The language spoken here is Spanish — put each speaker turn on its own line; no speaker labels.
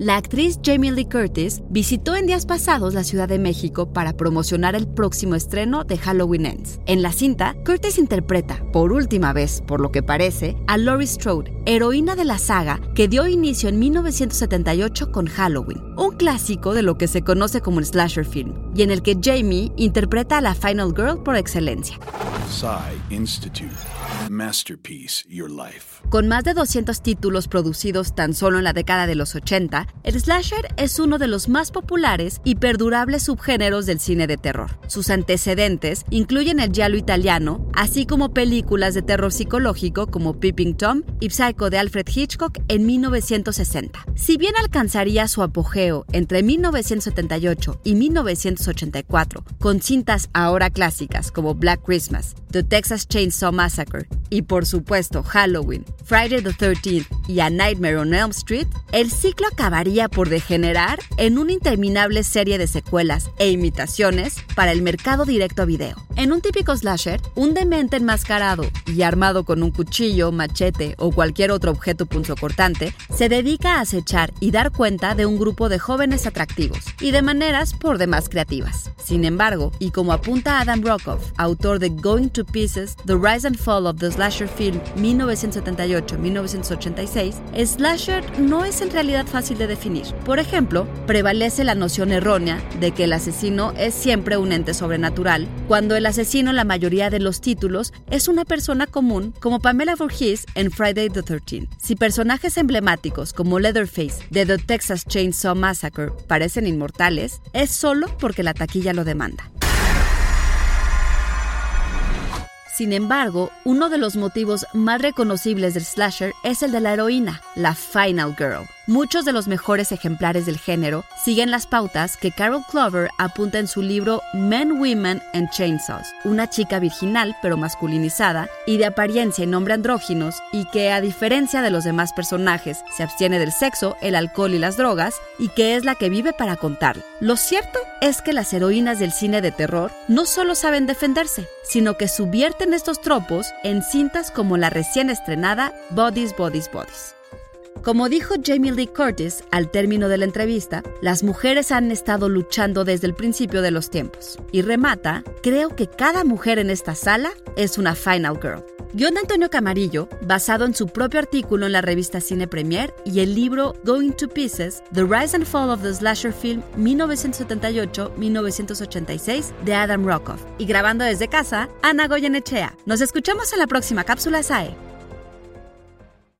La actriz Jamie Lee Curtis visitó en días pasados la Ciudad de México para promocionar el próximo estreno de Halloween Ends. En la cinta, Curtis interpreta, por última vez, por lo que parece, a Laurie Strode, heroína de la saga que dio inicio en 1978 con Halloween, un clásico de lo que se conoce como el slasher film, y en el que Jamie interpreta a la Final Girl por excelencia. Institute. Masterpiece Your Life. Con más de 200 títulos producidos tan solo en la década de los 80, el slasher es uno de los más populares y perdurables subgéneros del cine de terror. Sus antecedentes incluyen el giallo italiano, así como películas de terror psicológico como Peeping Tom y Psycho de Alfred Hitchcock en 1960. Si bien alcanzaría su apogeo entre 1978 y 1984 con cintas ahora clásicas como Black Christmas, The Texas Chainsaw Massacre y por supuesto Halloween, Friday the 13th y A Nightmare on Elm Street, el ciclo acabaría por degenerar en una interminable serie de secuelas e imitaciones para el mercado directo a video. En un típico slasher, un demente enmascarado y armado con un cuchillo, machete o cualquier otro objeto punzocortante, se dedica a acechar y dar cuenta de un grupo de jóvenes atractivos y de maneras por demás creativas. Sin embargo, y como apunta Adam Brokoff, autor de Going to Pieces, The Rise and Fall of the Slasher Film 1978-1986, slasher no es en realidad fácil de definir. Por ejemplo, prevalece la noción errónea de que el asesino es siempre un ente sobrenatural, cuando el asesino en la mayoría de los títulos es una persona común, como Pamela Voorhees en Friday the 13th. Si personajes emblemáticos como Leatherface de The Texas Chainsaw Massacre parecen inmortales, es solo porque la taquilla lo demanda. Sin embargo, uno de los motivos más reconocibles del slasher es el de la heroína, la Final Girl. Muchos de los mejores ejemplares del género siguen las pautas que Carol Clover apunta en su libro Men, Women and Chainsaws, una chica virginal pero masculinizada y de apariencia y nombre andróginos y que a diferencia de los demás personajes se abstiene del sexo, el alcohol y las drogas y que es la que vive para contarlo. Lo cierto es que las heroínas del cine de terror no solo saben defenderse, sino que subvierten estos tropos en cintas como la recién estrenada Bodies, Bodies, Bodies. Como dijo Jamie Lee Curtis al término de la entrevista, las mujeres han estado luchando desde el principio de los tiempos. Y remata, creo que cada mujer en esta sala es una Final Girl. Guión de Antonio Camarillo, basado en su propio artículo en la revista Cine Premier y el libro Going to Pieces, The Rise and Fall of the Slasher Film 1978-1986 de Adam Rockoff. Y grabando desde casa, Ana Goyenechea. Nos escuchamos en la próxima cápsula SAE.